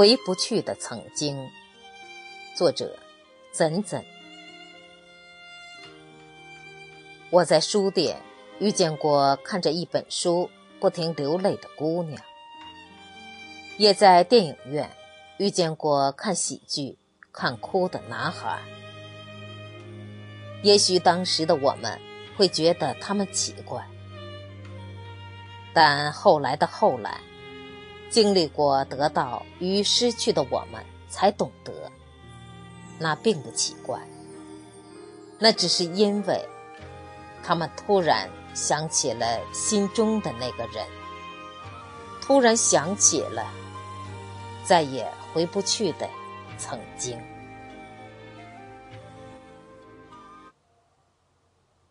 回不去的曾经。作者：怎怎。我在书店遇见过看着一本书不停流泪的姑娘，也在电影院遇见过看喜剧看哭的男孩。也许当时的我们会觉得他们奇怪，但后来的后来。经历过得到与失去的我们，才懂得，那并不奇怪。那只是因为，他们突然想起了心中的那个人，突然想起了再也回不去的曾经。